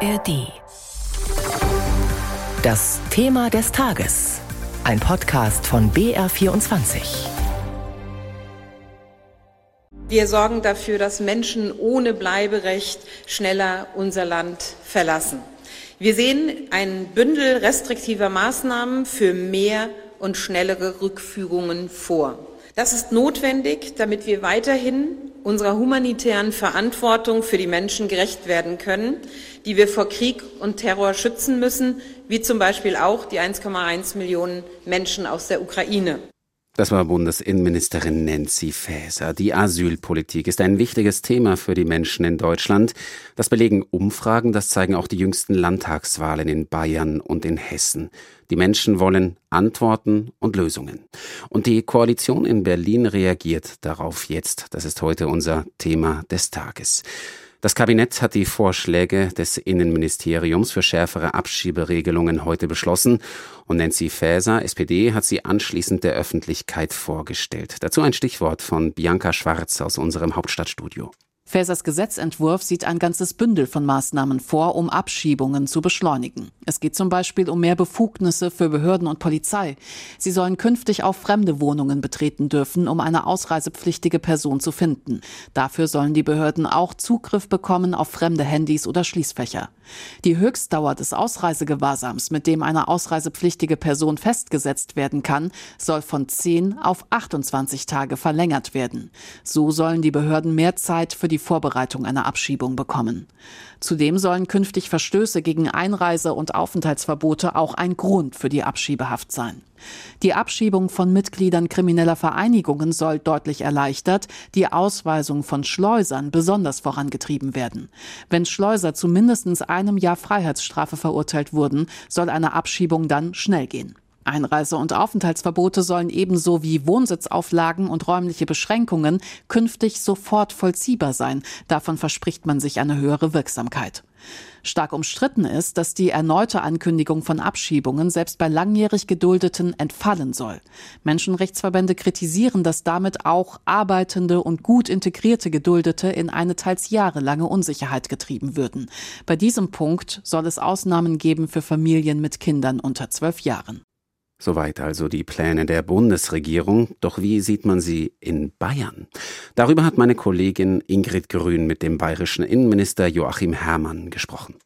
ARD. Das Thema des Tages. Ein Podcast von BR24. Wir sorgen dafür, dass Menschen ohne Bleiberecht schneller unser Land verlassen. Wir sehen ein Bündel restriktiver Maßnahmen für mehr und schnellere Rückführungen vor. Das ist notwendig, damit wir weiterhin unserer humanitären Verantwortung für die Menschen gerecht werden können, die wir vor Krieg und Terror schützen müssen, wie zum Beispiel auch die 1,1 Millionen Menschen aus der Ukraine. Das war Bundesinnenministerin Nancy Faeser. Die Asylpolitik ist ein wichtiges Thema für die Menschen in Deutschland. Das belegen Umfragen, das zeigen auch die jüngsten Landtagswahlen in Bayern und in Hessen. Die Menschen wollen Antworten und Lösungen. Und die Koalition in Berlin reagiert darauf jetzt. Das ist heute unser Thema des Tages. Das Kabinett hat die Vorschläge des Innenministeriums für schärfere Abschieberegelungen heute beschlossen und Nancy Faeser, SPD, hat sie anschließend der Öffentlichkeit vorgestellt. Dazu ein Stichwort von Bianca Schwarz aus unserem Hauptstadtstudio. Fasers Gesetzentwurf sieht ein ganzes Bündel von Maßnahmen vor, um Abschiebungen zu beschleunigen. Es geht zum Beispiel um mehr Befugnisse für Behörden und Polizei. Sie sollen künftig auch fremde Wohnungen betreten dürfen, um eine ausreisepflichtige Person zu finden. Dafür sollen die Behörden auch Zugriff bekommen auf fremde Handys oder Schließfächer. Die Höchstdauer des Ausreisegewahrsams, mit dem eine ausreisepflichtige Person festgesetzt werden kann, soll von 10 auf 28 Tage verlängert werden. So sollen die Behörden mehr Zeit für die die Vorbereitung einer Abschiebung bekommen. Zudem sollen künftig Verstöße gegen Einreise- und Aufenthaltsverbote auch ein Grund für die Abschiebehaft sein. Die Abschiebung von Mitgliedern krimineller Vereinigungen soll deutlich erleichtert, die Ausweisung von Schleusern besonders vorangetrieben werden. Wenn Schleuser zu mindestens einem Jahr Freiheitsstrafe verurteilt wurden, soll eine Abschiebung dann schnell gehen. Einreise- und Aufenthaltsverbote sollen ebenso wie Wohnsitzauflagen und räumliche Beschränkungen künftig sofort vollziehbar sein. Davon verspricht man sich eine höhere Wirksamkeit. Stark umstritten ist, dass die erneute Ankündigung von Abschiebungen selbst bei langjährig Geduldeten entfallen soll. Menschenrechtsverbände kritisieren, dass damit auch arbeitende und gut integrierte Geduldete in eine teils jahrelange Unsicherheit getrieben würden. Bei diesem Punkt soll es Ausnahmen geben für Familien mit Kindern unter zwölf Jahren. Soweit also die Pläne der Bundesregierung. Doch wie sieht man sie in Bayern? Darüber hat meine Kollegin Ingrid Grün mit dem bayerischen Innenminister Joachim Herrmann gesprochen.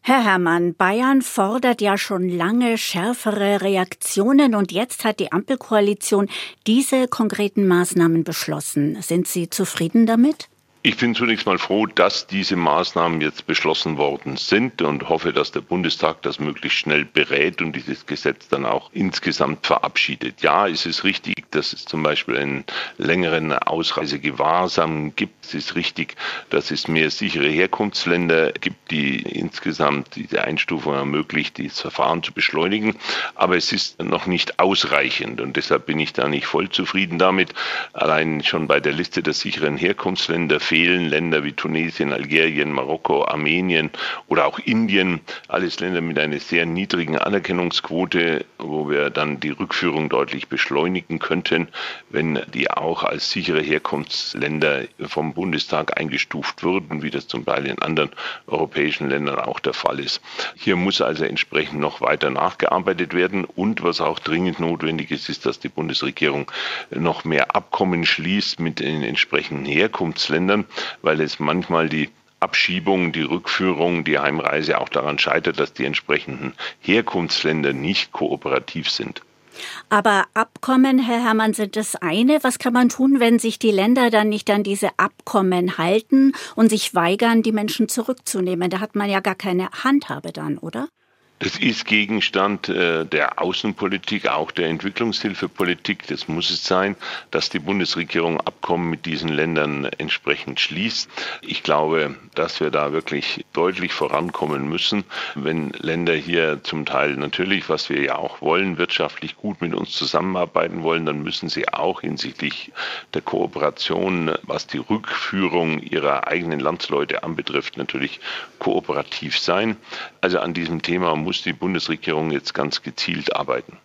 Herr Herrmann, Bayern fordert ja schon lange schärfere Reaktionen und jetzt hat die Ampelkoalition diese konkreten Maßnahmen beschlossen. Sind Sie zufrieden damit? Ich bin zunächst mal froh, dass diese Maßnahmen jetzt beschlossen worden sind und hoffe, dass der Bundestag das möglichst schnell berät und dieses Gesetz dann auch insgesamt verabschiedet. Ja, es ist richtig, dass es zum Beispiel einen längeren Ausreisegewahrsam gibt. Es ist richtig, dass es mehr sichere Herkunftsländer gibt, die insgesamt diese Einstufung ermöglicht, dieses Verfahren zu beschleunigen. Aber es ist noch nicht ausreichend und deshalb bin ich da nicht voll zufrieden damit. Allein schon bei der Liste der sicheren Herkunftsländer fehlen Länder wie Tunesien, Algerien, Marokko, Armenien oder auch Indien, alles Länder mit einer sehr niedrigen Anerkennungsquote, wo wir dann die Rückführung deutlich beschleunigen könnten, wenn die auch als sichere Herkunftsländer vom Bundestag eingestuft würden, wie das zum Teil in anderen europäischen Ländern auch der Fall ist. Hier muss also entsprechend noch weiter nachgearbeitet werden. Und was auch dringend notwendig ist, ist, dass die Bundesregierung noch mehr Abkommen schließt mit den entsprechenden Herkunftsländern verhindern, weil es manchmal die Abschiebung, die Rückführung, die Heimreise auch daran scheitert, dass die entsprechenden Herkunftsländer nicht kooperativ sind. Aber Abkommen, Herr Herrmann, sind das eine. Was kann man tun, wenn sich die Länder dann nicht an diese Abkommen halten und sich weigern, die Menschen zurückzunehmen? Da hat man ja gar keine Handhabe dann, oder? Das ist Gegenstand äh, der Außenpolitik, auch der Entwicklungshilfepolitik. Das muss es sein, dass die Bundesregierung Abkommen mit diesen Ländern entsprechend schließt. Ich glaube, dass wir da wirklich deutlich vorankommen müssen, wenn Länder hier zum Teil natürlich, was wir ja auch wollen, wirtschaftlich gut mit uns zusammenarbeiten wollen, dann müssen sie auch hinsichtlich der Kooperation, was die Rückführung ihrer eigenen Landsleute anbetrifft, natürlich kooperativ sein. Also an diesem Thema muss die Bundesregierung jetzt ganz gezielt arbeiten.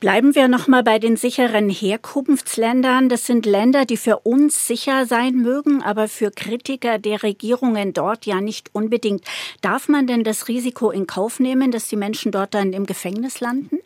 Bleiben wir noch mal bei den sicheren Herkunftsländern. Das sind Länder, die für uns sicher sein mögen, aber für Kritiker der Regierungen dort ja nicht unbedingt. Darf man denn das Risiko in Kauf nehmen, dass die Menschen dort dann im Gefängnis landen?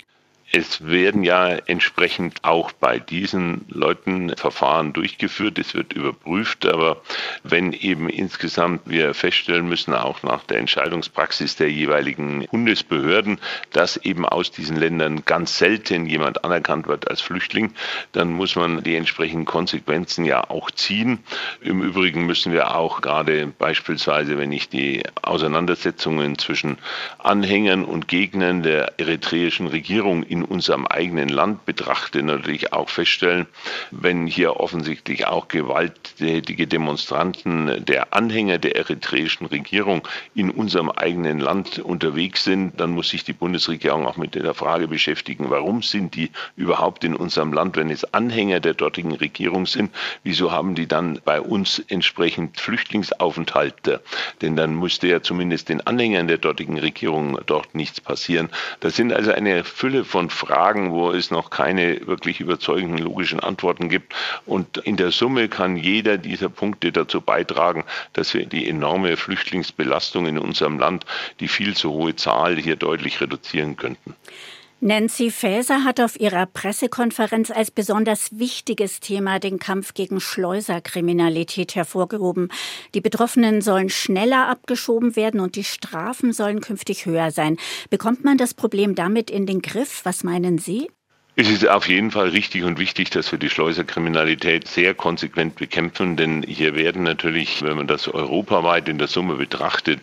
Es werden ja entsprechend auch bei diesen Leuten Verfahren durchgeführt. Es wird überprüft. Aber wenn eben insgesamt wir feststellen müssen, auch nach der Entscheidungspraxis der jeweiligen Bundesbehörden, dass eben aus diesen Ländern ganz selten jemand anerkannt wird als Flüchtling, dann muss man die entsprechenden Konsequenzen ja auch ziehen. Im Übrigen müssen wir auch gerade beispielsweise, wenn ich die Auseinandersetzungen zwischen Anhängern und Gegnern der eritreischen Regierung in in unserem eigenen Land betrachte, natürlich auch feststellen, wenn hier offensichtlich auch gewalttätige Demonstranten der Anhänger der eritreischen Regierung in unserem eigenen Land unterwegs sind, dann muss sich die Bundesregierung auch mit der Frage beschäftigen, warum sind die überhaupt in unserem Land, wenn es Anhänger der dortigen Regierung sind, wieso haben die dann bei uns entsprechend Flüchtlingsaufenthalte? Denn dann müsste ja zumindest den Anhängern der dortigen Regierung dort nichts passieren. Das sind also eine Fülle von Fragen, wo es noch keine wirklich überzeugenden logischen Antworten gibt. Und in der Summe kann jeder dieser Punkte dazu beitragen, dass wir die enorme Flüchtlingsbelastung in unserem Land, die viel zu hohe Zahl hier deutlich reduzieren könnten. Nancy Faeser hat auf ihrer Pressekonferenz als besonders wichtiges Thema den Kampf gegen Schleuserkriminalität hervorgehoben. Die Betroffenen sollen schneller abgeschoben werden und die Strafen sollen künftig höher sein. Bekommt man das Problem damit in den Griff? Was meinen Sie? Es ist auf jeden Fall richtig und wichtig, dass wir die Schleuserkriminalität sehr konsequent bekämpfen, denn hier werden natürlich, wenn man das europaweit in der Summe betrachtet,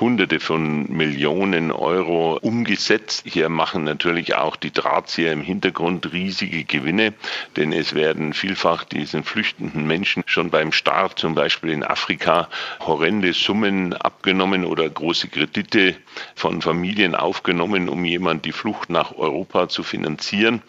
Hunderte von Millionen Euro umgesetzt. Hier machen natürlich auch die Drahtzieher im Hintergrund riesige Gewinne, denn es werden vielfach diesen flüchtenden Menschen schon beim Start, zum Beispiel in Afrika, horrende Summen abgenommen oder große Kredite von Familien aufgenommen, um jemand die Flucht nach Europa zu finanzieren.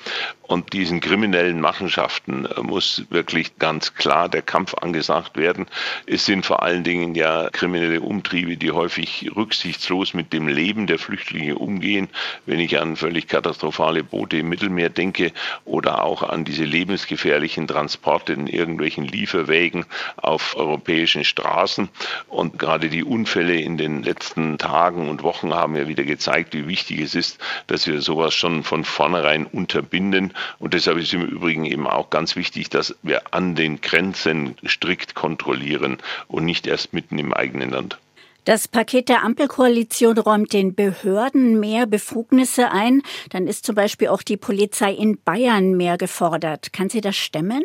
Und diesen kriminellen Machenschaften äh, muss wirklich ganz klar der Kampf angesagt werden. Es sind vor allen Dingen ja kriminelle Umtriebe, die häufig rücksichtslos mit dem Leben der Flüchtlinge umgehen. Wenn ich an völlig katastrophale Boote im Mittelmeer denke oder auch an diese lebensgefährlichen Transporte in irgendwelchen Lieferwägen auf europäischen Straßen. Und gerade die Unfälle in den letzten Tagen und Wochen haben ja wieder gezeigt, wie wichtig es ist, dass wir sowas schon von vornherein unterbinden finden. Und deshalb ist im Übrigen eben auch ganz wichtig, dass wir an den Grenzen strikt kontrollieren und nicht erst mitten im eigenen Land. Das Paket der Ampelkoalition räumt den Behörden mehr Befugnisse ein. Dann ist zum Beispiel auch die Polizei in Bayern mehr gefordert. Kann sie das stemmen?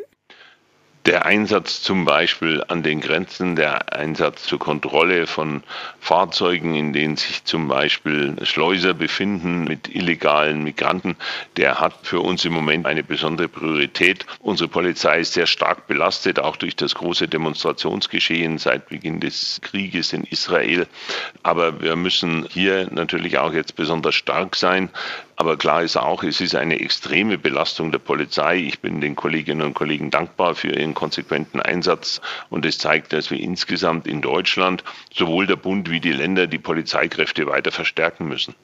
Der Einsatz zum Beispiel an den Grenzen, der Einsatz zur Kontrolle von Fahrzeugen, in denen sich zum Beispiel Schleuser befinden mit illegalen Migranten, der hat für uns im Moment eine besondere Priorität. Unsere Polizei ist sehr stark belastet, auch durch das große Demonstrationsgeschehen seit Beginn des Krieges in Israel. Aber wir müssen hier natürlich auch jetzt besonders stark sein. Aber klar ist auch, es ist eine extreme Belastung der Polizei. Ich bin den Kolleginnen und Kollegen dankbar für ihren konsequenten Einsatz. Und es zeigt, dass wir insgesamt in Deutschland sowohl der Bund wie die Länder die Polizeikräfte weiter verstärken müssen.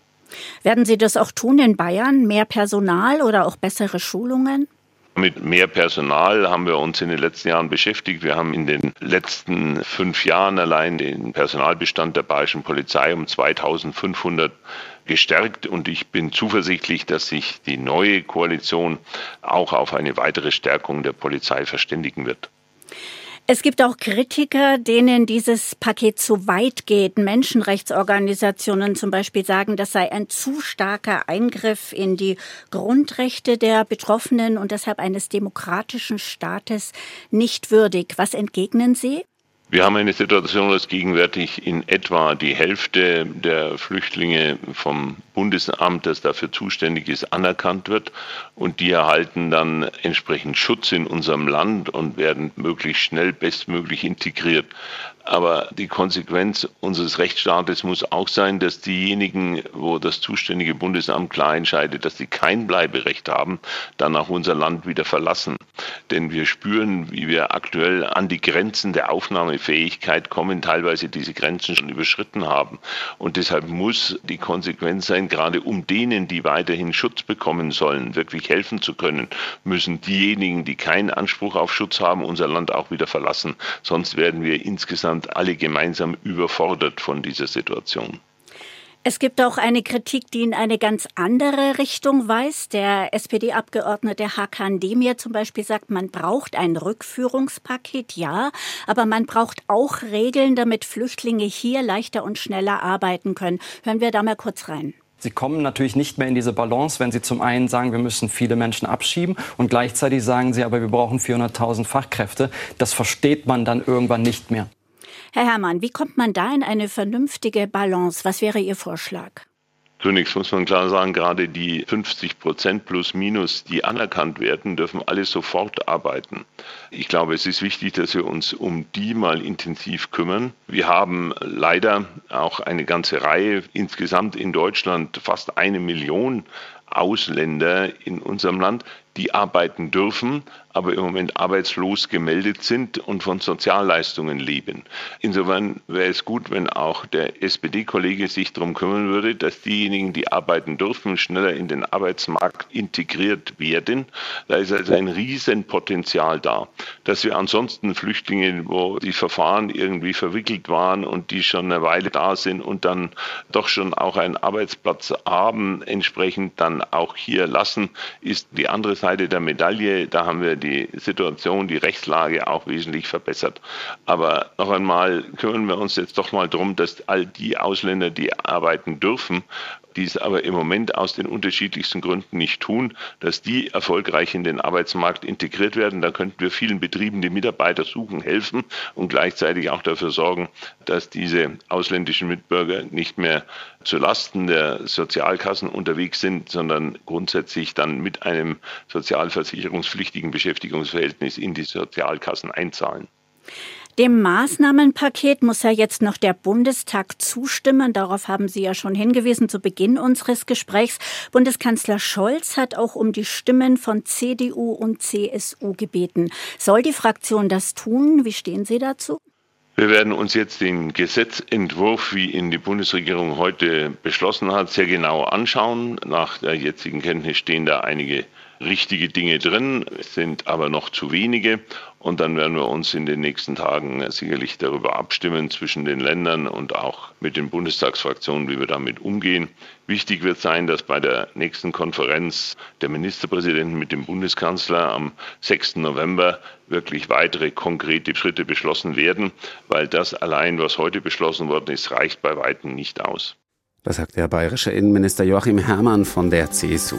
Werden Sie das auch tun in Bayern? Mehr Personal oder auch bessere Schulungen? Mit mehr Personal haben wir uns in den letzten Jahren beschäftigt. Wir haben in den letzten fünf Jahren allein den Personalbestand der bayerischen Polizei um 2500 gestärkt und ich bin zuversichtlich, dass sich die neue Koalition auch auf eine weitere Stärkung der Polizei verständigen wird. Es gibt auch Kritiker, denen dieses Paket zu weit geht. Menschenrechtsorganisationen zum Beispiel sagen, das sei ein zu starker Eingriff in die Grundrechte der Betroffenen und deshalb eines demokratischen Staates nicht würdig. Was entgegnen Sie? Wir haben eine Situation, dass gegenwärtig in etwa die Hälfte der Flüchtlinge vom Bundesamt, das dafür zuständig ist, anerkannt wird. Und die erhalten dann entsprechend Schutz in unserem Land und werden möglichst schnell bestmöglich integriert. Aber die Konsequenz unseres Rechtsstaates muss auch sein, dass diejenigen, wo das zuständige Bundesamt klar entscheidet, dass sie kein Bleiberecht haben, dann auch unser Land wieder verlassen. Denn wir spüren, wie wir aktuell an die Grenzen der Aufnahme Fähigkeit kommen, teilweise diese Grenzen schon überschritten haben. Und deshalb muss die Konsequenz sein, gerade um denen, die weiterhin Schutz bekommen sollen, wirklich helfen zu können, müssen diejenigen, die keinen Anspruch auf Schutz haben, unser Land auch wieder verlassen. Sonst werden wir insgesamt alle gemeinsam überfordert von dieser Situation. Es gibt auch eine Kritik, die in eine ganz andere Richtung weist. Der SPD-Abgeordnete Hakan Demir zum Beispiel sagt, man braucht ein Rückführungspaket, ja, aber man braucht auch Regeln, damit Flüchtlinge hier leichter und schneller arbeiten können. Hören wir da mal kurz rein. Sie kommen natürlich nicht mehr in diese Balance, wenn Sie zum einen sagen, wir müssen viele Menschen abschieben und gleichzeitig sagen Sie, aber wir brauchen 400.000 Fachkräfte. Das versteht man dann irgendwann nicht mehr. Herr Herrmann, wie kommt man da in eine vernünftige Balance? Was wäre Ihr Vorschlag? Zunächst muss man klar sagen, gerade die 50 Prozent plus minus, die anerkannt werden, dürfen alle sofort arbeiten. Ich glaube, es ist wichtig, dass wir uns um die mal intensiv kümmern. Wir haben leider auch eine ganze Reihe, insgesamt in Deutschland fast eine Million Ausländer in unserem Land, die arbeiten dürfen, aber im Moment arbeitslos gemeldet sind und von Sozialleistungen leben. Insofern wäre es gut, wenn auch der SPD-Kollege sich darum kümmern würde, dass diejenigen, die arbeiten dürfen, schneller in den Arbeitsmarkt integriert werden. Da ist also ein Riesenpotenzial da. Dass wir ansonsten Flüchtlinge, wo die Verfahren irgendwie verwickelt waren und die schon eine Weile da sind und dann doch schon auch einen Arbeitsplatz haben, entsprechend dann auch hier lassen, ist die andere Seite der Medaille. Da haben wir die Situation, die Rechtslage auch wesentlich verbessert. Aber noch einmal kümmern wir uns jetzt doch mal darum, dass all die Ausländer, die arbeiten dürfen, die es aber im Moment aus den unterschiedlichsten Gründen nicht tun, dass die erfolgreich in den Arbeitsmarkt integriert werden. Da könnten wir vielen Betrieben, die Mitarbeiter suchen, helfen und gleichzeitig auch dafür sorgen, dass diese ausländischen Mitbürger nicht mehr zu Lasten der Sozialkassen unterwegs sind, sondern grundsätzlich dann mit einem sozialversicherungspflichtigen Beschäftigungsverhältnis in die Sozialkassen einzahlen. Dem Maßnahmenpaket muss ja jetzt noch der Bundestag zustimmen. Darauf haben Sie ja schon hingewiesen zu Beginn unseres Gesprächs. Bundeskanzler Scholz hat auch um die Stimmen von CDU und CSU gebeten. Soll die Fraktion das tun? Wie stehen Sie dazu? Wir werden uns jetzt den Gesetzentwurf, wie ihn die Bundesregierung heute beschlossen hat, sehr genau anschauen. Nach der jetzigen Kenntnis stehen da einige richtige Dinge drin, sind aber noch zu wenige. Und dann werden wir uns in den nächsten Tagen sicherlich darüber abstimmen zwischen den Ländern und auch mit den Bundestagsfraktionen, wie wir damit umgehen. Wichtig wird sein, dass bei der nächsten Konferenz der Ministerpräsidenten mit dem Bundeskanzler am 6. November wirklich weitere konkrete Schritte beschlossen werden, weil das allein, was heute beschlossen worden ist, reicht bei weitem nicht aus. Das sagt der bayerische Innenminister Joachim Herrmann von der CSU.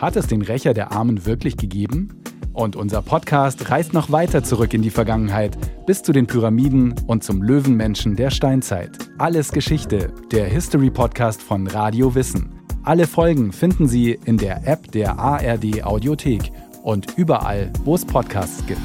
Hat es den Rächer der Armen wirklich gegeben? Und unser Podcast reist noch weiter zurück in die Vergangenheit, bis zu den Pyramiden und zum Löwenmenschen der Steinzeit. Alles Geschichte, der History Podcast von Radio Wissen. Alle Folgen finden Sie in der App der ARD Audiothek und überall, wo es Podcasts gibt.